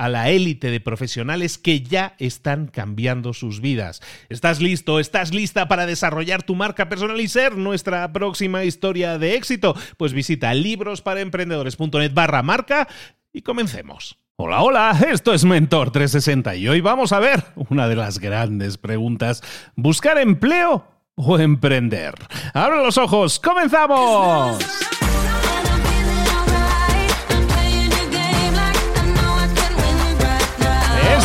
a la élite de profesionales que ya están cambiando sus vidas. ¿Estás listo? ¿Estás lista para desarrollar tu marca personal y ser nuestra próxima historia de éxito? Pues visita librosparaemprendedores.net barra marca y comencemos. Hola, hola, esto es Mentor 360 y hoy vamos a ver una de las grandes preguntas. ¿Buscar empleo o emprender? Abra los ojos, comenzamos.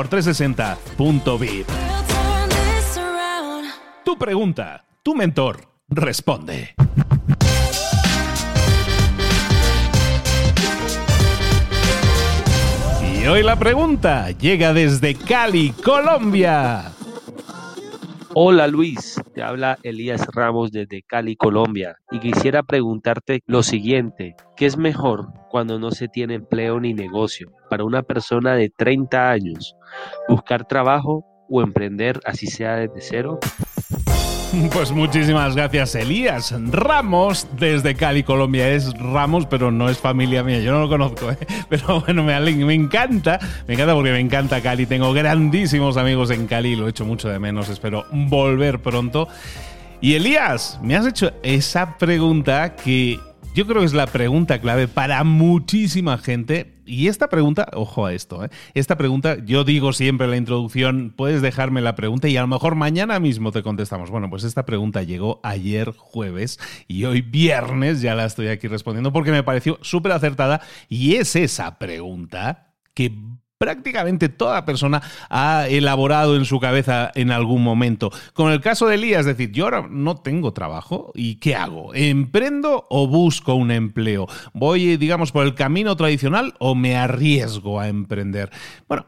mentor360.vip. Tu pregunta, tu mentor responde. Y hoy la pregunta llega desde Cali, Colombia. Hola Luis, te habla Elías Ramos desde Cali, Colombia, y quisiera preguntarte lo siguiente, ¿qué es mejor cuando no se tiene empleo ni negocio para una persona de 30 años? ¿Buscar trabajo o emprender así sea desde cero? Pues muchísimas gracias, Elías Ramos, desde Cali, Colombia. Es Ramos, pero no es familia mía. Yo no lo conozco, ¿eh? pero bueno, me, me encanta. Me encanta porque me encanta Cali. Tengo grandísimos amigos en Cali. Lo he hecho mucho de menos. Espero volver pronto. Y Elías, me has hecho esa pregunta que yo creo que es la pregunta clave para muchísima gente. Y esta pregunta, ojo a esto, ¿eh? esta pregunta, yo digo siempre en la introducción, puedes dejarme la pregunta y a lo mejor mañana mismo te contestamos. Bueno, pues esta pregunta llegó ayer jueves y hoy viernes ya la estoy aquí respondiendo porque me pareció súper acertada y es esa pregunta que prácticamente toda persona ha elaborado en su cabeza en algún momento. Con el caso de Elías, decir, yo ahora no tengo trabajo y ¿qué hago? ¿Emprendo o busco un empleo? ¿Voy, digamos, por el camino tradicional o me arriesgo a emprender? Bueno,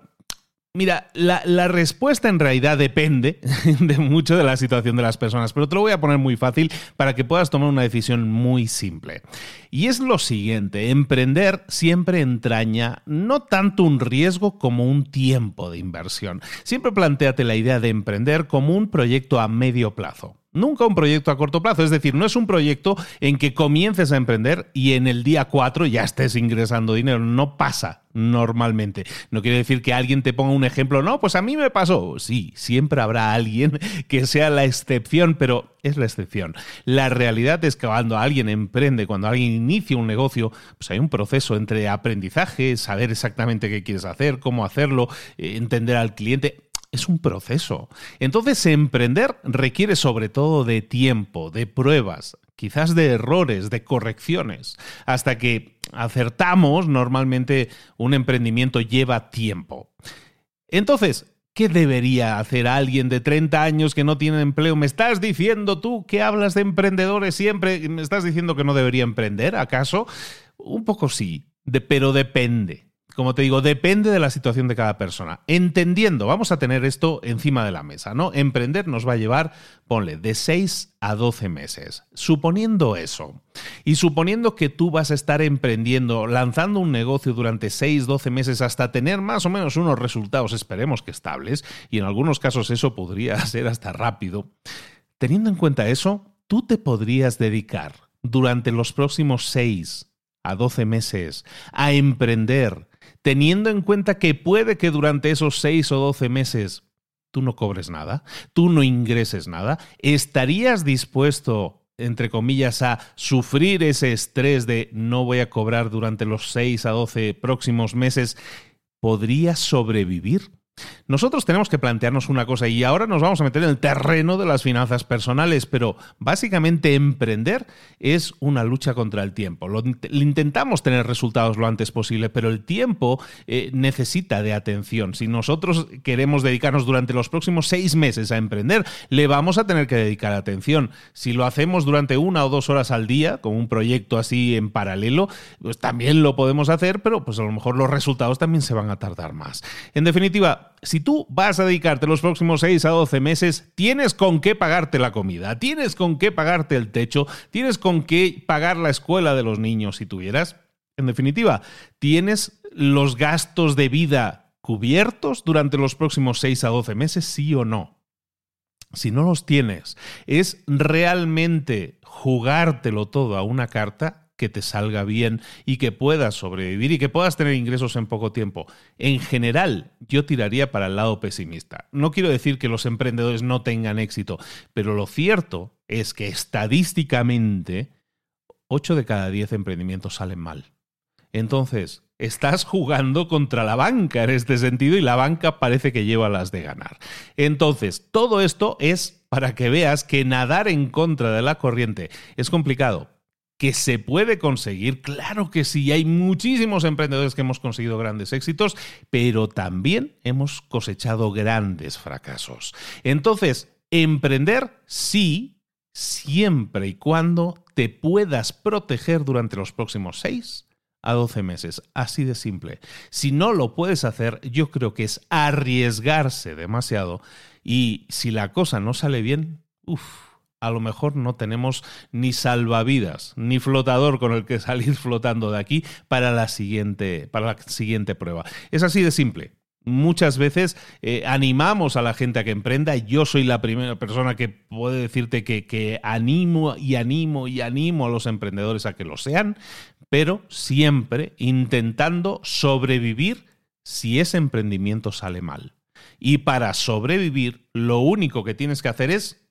Mira, la, respuesta en realidad depende de mucho de la situación de las personas, pero te lo voy a poner muy fácil para que puedas tomar una decisión muy simple. Y es lo siguiente, emprender siempre entraña no tanto un riesgo como un tiempo de inversión. Siempre planteate la idea de emprender como un proyecto a medio plazo. Nunca un proyecto a corto plazo, es decir, no es un proyecto en que comiences a emprender y en el día 4 ya estés ingresando dinero, no pasa normalmente. No quiere decir que alguien te ponga un ejemplo, no, pues a mí me pasó. Sí, siempre habrá alguien que sea la excepción, pero es la excepción. La realidad es que cuando alguien emprende, cuando alguien inicia un negocio, pues hay un proceso entre aprendizaje, saber exactamente qué quieres hacer, cómo hacerlo, eh, entender al cliente es un proceso. Entonces, emprender requiere sobre todo de tiempo, de pruebas, quizás de errores, de correcciones. Hasta que acertamos, normalmente un emprendimiento lleva tiempo. Entonces, ¿Qué debería hacer alguien de 30 años que no tiene empleo? ¿Me estás diciendo tú que hablas de emprendedores siempre? ¿Me estás diciendo que no debería emprender? ¿Acaso? Un poco sí, pero depende como te digo, depende de la situación de cada persona. Entendiendo, vamos a tener esto encima de la mesa, ¿no? Emprender nos va a llevar, ponle, de 6 a 12 meses. Suponiendo eso, y suponiendo que tú vas a estar emprendiendo, lanzando un negocio durante 6, 12 meses hasta tener más o menos unos resultados, esperemos que estables, y en algunos casos eso podría ser hasta rápido, teniendo en cuenta eso, tú te podrías dedicar durante los próximos 6 a 12 meses a emprender teniendo en cuenta que puede que durante esos 6 o 12 meses tú no cobres nada, tú no ingreses nada, ¿estarías dispuesto, entre comillas, a sufrir ese estrés de no voy a cobrar durante los 6 a 12 próximos meses? ¿Podrías sobrevivir? Nosotros tenemos que plantearnos una cosa y ahora nos vamos a meter en el terreno de las finanzas personales, pero básicamente emprender es una lucha contra el tiempo. Lo, intentamos tener resultados lo antes posible, pero el tiempo eh, necesita de atención. Si nosotros queremos dedicarnos durante los próximos seis meses a emprender, le vamos a tener que dedicar atención. Si lo hacemos durante una o dos horas al día, con un proyecto así en paralelo, pues también lo podemos hacer, pero pues a lo mejor los resultados también se van a tardar más. En definitiva, si tú vas a dedicarte los próximos 6 a 12 meses, tienes con qué pagarte la comida, tienes con qué pagarte el techo, tienes con qué pagar la escuela de los niños si tuvieras. En definitiva, tienes los gastos de vida cubiertos durante los próximos 6 a 12 meses, sí o no. Si no los tienes, es realmente jugártelo todo a una carta que te salga bien y que puedas sobrevivir y que puedas tener ingresos en poco tiempo. En general, yo tiraría para el lado pesimista. No quiero decir que los emprendedores no tengan éxito, pero lo cierto es que estadísticamente 8 de cada 10 emprendimientos salen mal. Entonces, estás jugando contra la banca en este sentido y la banca parece que lleva las de ganar. Entonces, todo esto es para que veas que nadar en contra de la corriente es complicado, que se puede conseguir. Claro que sí, hay muchísimos emprendedores que hemos conseguido grandes éxitos, pero también hemos cosechado grandes fracasos. Entonces, emprender sí, siempre y cuando te puedas proteger durante los próximos seis a 12 meses. Así de simple. Si no lo puedes hacer, yo creo que es arriesgarse demasiado y si la cosa no sale bien, uff a lo mejor no tenemos ni salvavidas, ni flotador con el que salir flotando de aquí para la siguiente, para la siguiente prueba. Es así de simple. Muchas veces eh, animamos a la gente a que emprenda. Yo soy la primera persona que puede decirte que, que animo y animo y animo a los emprendedores a que lo sean, pero siempre intentando sobrevivir si ese emprendimiento sale mal. Y para sobrevivir, lo único que tienes que hacer es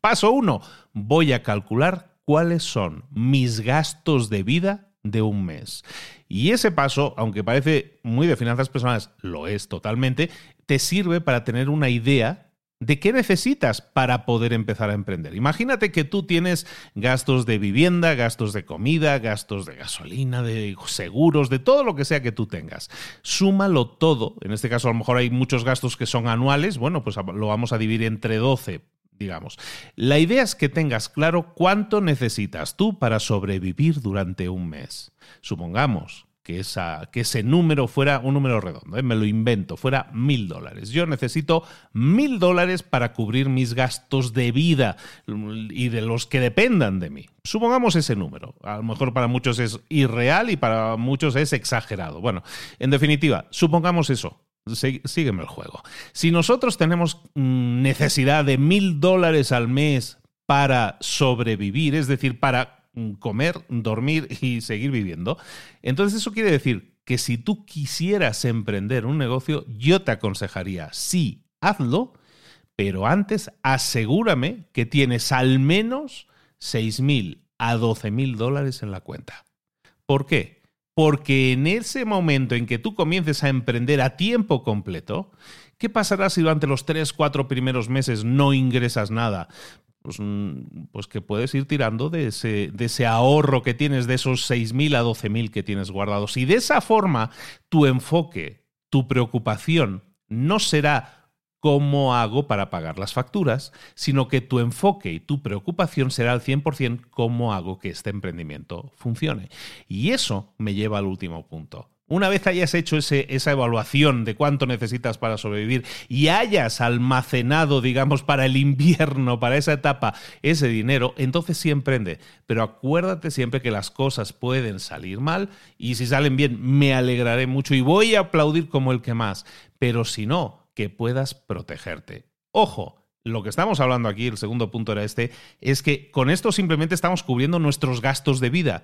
Paso uno, voy a calcular cuáles son mis gastos de vida de un mes. Y ese paso, aunque parece muy de finanzas personales, lo es totalmente, te sirve para tener una idea de qué necesitas para poder empezar a emprender. Imagínate que tú tienes gastos de vivienda, gastos de comida, gastos de gasolina, de seguros, de todo lo que sea que tú tengas. Súmalo todo. En este caso a lo mejor hay muchos gastos que son anuales. Bueno, pues lo vamos a dividir entre 12 digamos. La idea es que tengas claro cuánto necesitas tú para sobrevivir durante un mes. Supongamos que, ese número fuera un número redondo, ¿eh? me lo invento, fuera mil dólares. Yo necesito mil dólares para cubrir mis gastos de vida y de los que dependan de mí. Supongamos ese número. A lo mejor para muchos es irreal y para muchos es exagerado. Bueno, en definitiva, supongamos eso sígueme el juego. Si nosotros tenemos mm, necesidad de mil dólares al mes para sobrevivir, es decir, para mm, comer, dormir y seguir viviendo, entonces eso quiere decir que si tú quisieras emprender un negocio, yo te aconsejaría, sí, hazlo, pero antes asegúrame que tienes al menos seis mil a doce mil dólares en la cuenta. ¿Por qué? Porque en ese momento en que tú comiences a emprender a tiempo completo, ¿qué pasará si durante los tres, cuatro primeros meses no ingresas nada? Pues, mm, pues, que puedes ir tirando de ese, de ese ahorro que tienes, de esos 6.000 a 12.000 que tienes guardados. Y de esa forma, tu enfoque, tu preocupación no será cómo hago para pagar las facturas, sino que tu enfoque y tu preocupación será al 100% cómo hago que este emprendimiento funcione. Y eso me lleva al último punto. Una vez hayas hecho esa evaluación de cuánto necesitas para sobrevivir y hayas almacenado, digamos, para el invierno, para esa etapa, ese dinero, entonces sí emprende. Pero acuérdate siempre que las cosas pueden salir mal y si salen bien me alegraré mucho y voy a aplaudir como el que más. Pero si no, que puedas protegerte. Ojo, lo que estamos hablando aquí, el segundo punto era este, es que con esto simplemente estamos cubriendo nuestros gastos de vida.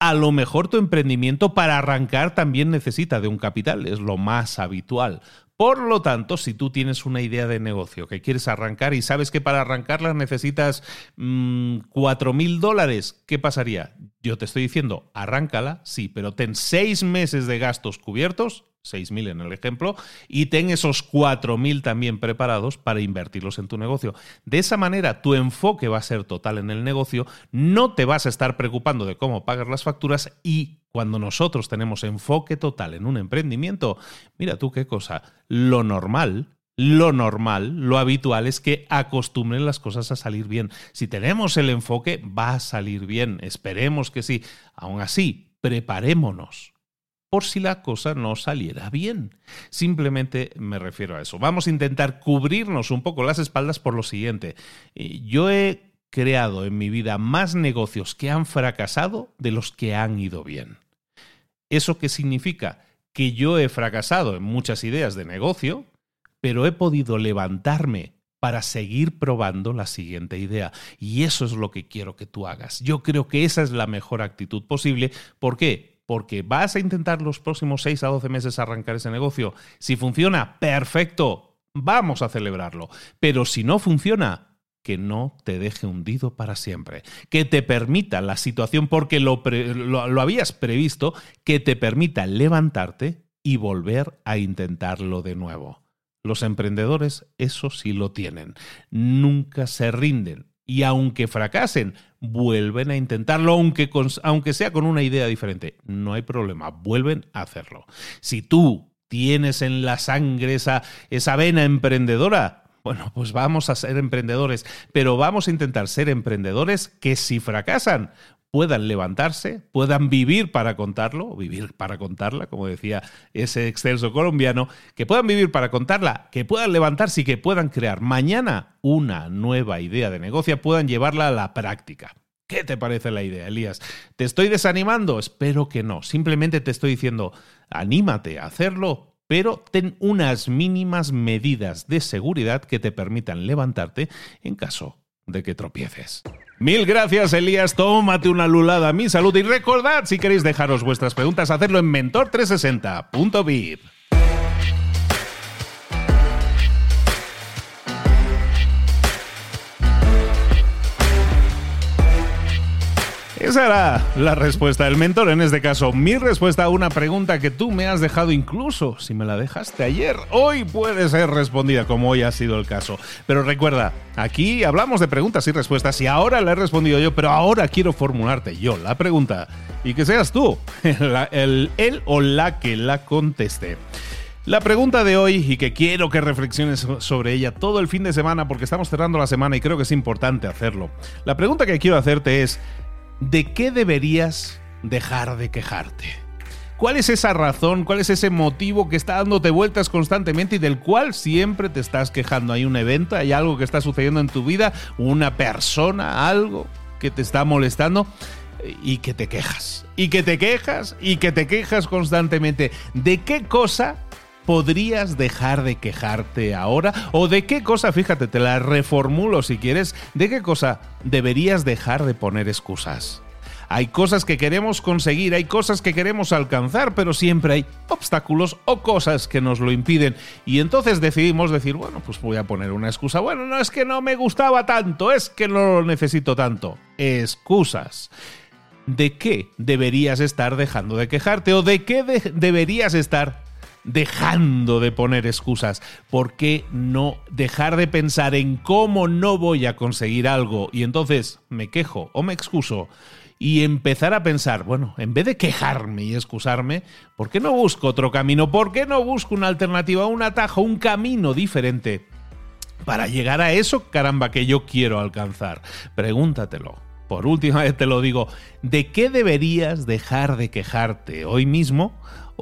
A lo mejor tu emprendimiento para arrancar también necesita de un capital, es lo más habitual. Por lo tanto, si tú tienes una idea de negocio que quieres arrancar y sabes que para arrancarla necesitas mm, cuatro mil dólares, ¿qué pasaría? Yo te estoy diciendo, arráncala, sí, pero ten seis meses de gastos cubiertos 6.000 en el ejemplo, y ten esos 4.000 también preparados para invertirlos en tu negocio. De esa manera, tu enfoque va a ser total en el negocio, no te vas a estar preocupando de cómo pagar las facturas y cuando nosotros tenemos enfoque total en un emprendimiento, mira tú qué cosa, lo normal lo normal, lo habitual es que acostumbren las cosas a salir bien. Si tenemos el enfoque, va a salir bien. Esperemos que sí. Aún así, preparémonos por si la cosa no saliera bien. Simplemente me refiero a eso. Vamos a intentar cubrirnos un poco las espaldas por lo siguiente. Eh, yo he creado en mi vida más negocios que han fracasado de los que han ido bien. ¿Eso qué significa? Que yo he fracasado en muchas ideas de negocio, pero he podido levantarme para seguir probando la siguiente idea. Y eso es lo que quiero que tú hagas. Yo creo que esa es la mejor actitud posible. ¿Por qué? Porque vas a intentar los próximos 6 a 12 meses arrancar ese negocio. Si funciona, perfecto, vamos a celebrarlo. Pero si no funciona, que no te deje hundido para siempre, que te permita la situación, porque lo, lo, habías previsto, que te permita levantarte y volver a intentarlo de nuevo. Los emprendedores eso sí lo tienen, nunca se rinden, y aunque fracasen, vuelven a intentarlo, aunque, aunque sea con una idea diferente. No hay problema, vuelven a hacerlo. Si tú tienes en la sangre esa, esa vena emprendedora, bueno, pues vamos a ser emprendedores, pero vamos a intentar ser emprendedores que si fracasan, puedan levantarse, puedan vivir para contarlo, vivir para contarla, como decía ese excelso colombiano, que puedan vivir para contarla, que puedan levantarse y que puedan crear mañana una nueva idea de negocio, puedan llevarla a la práctica. ¿Qué te parece la idea, Elías? ¿Te estoy desanimando? Espero que no. Simplemente te estoy diciendo, anímate a hacerlo, pero ten unas mínimas medidas de seguridad que te permitan levantarte en caso de que tropieces. Mil gracias, Elías. Tómate una lulada mi salud y recordad, si queréis dejaros vuestras preguntas, hacerlo en mentor360.vip. Esa era la respuesta del mentor, en este caso mi respuesta a una pregunta que tú me has dejado incluso si me la dejaste ayer. Hoy puede ser respondida como hoy ha sido el caso. Pero recuerda, aquí hablamos de preguntas y respuestas y ahora la he respondido yo, pero ahora quiero formularte yo la pregunta y que seas tú el, el o la que la conteste. La pregunta de hoy, y que quiero que reflexiones sobre ella todo el fin de semana, porque estamos cerrando la semana y creo que es importante hacerlo. La pregunta que quiero hacerte es, ¿de qué deberías dejar de quejarte? ¿Cuál es esa razón, cuál es ese motivo que está dándote vueltas constantemente y del cual siempre te estás quejando? ¿Hay un evento, hay algo que está sucediendo en tu vida, una persona, algo que te está molestando? Y que te quejas, y que te quejas, y que te quejas constantemente. ¿De qué cosa podrías dejar de quejarte ahora? ¿O de qué cosa, fíjate, te la reformulo si quieres, de qué cosa deberías dejar de poner excusas? Hay cosas que queremos conseguir, hay cosas que queremos alcanzar, pero siempre hay obstáculos o cosas que nos lo impiden. Y entonces decidimos decir, bueno, pues voy a poner una excusa. Bueno, no es que no me gustaba tanto, es que no lo necesito tanto. Excusas. de qué deberías estar dejando de quejarte o de qué deberías estar dejando de poner excusas. ¿Por qué no dejar de pensar en cómo no voy a conseguir algo y entonces me quejo o me excuso? Y empezar a pensar, bueno, en vez de quejarme y excusarme, ¿por qué no busco otro camino? ¿Por qué no busco una alternativa, un atajo, un camino diferente para llegar a eso, caramba, que yo quiero alcanzar? Pregúntatelo por última vez te lo digo, ¿de qué deberías dejar de quejarte hoy mismo?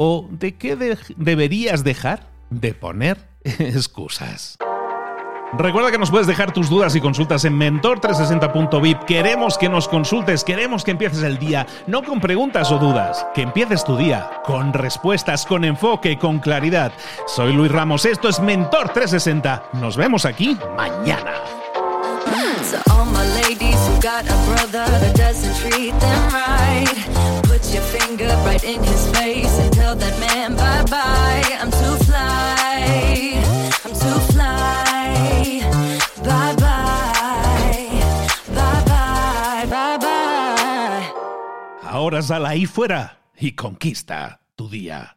¿O de qué deberías dejar de poner excusas? Recuerda que nos puedes dejar tus dudas y consultas en mentor360.vip. Queremos que nos consultes, queremos que empieces el día, no con preguntas o dudas, que empieces tu día con respuestas, con enfoque, con claridad. Soy Luis Ramos, esto es Mentor 360. Nos vemos aquí mañana. Tell that man bye bye. I'm too fly, I'm too fly. Bye bye, bye bye, bye bye. Ahora sal ahí fuera y conquista tu día.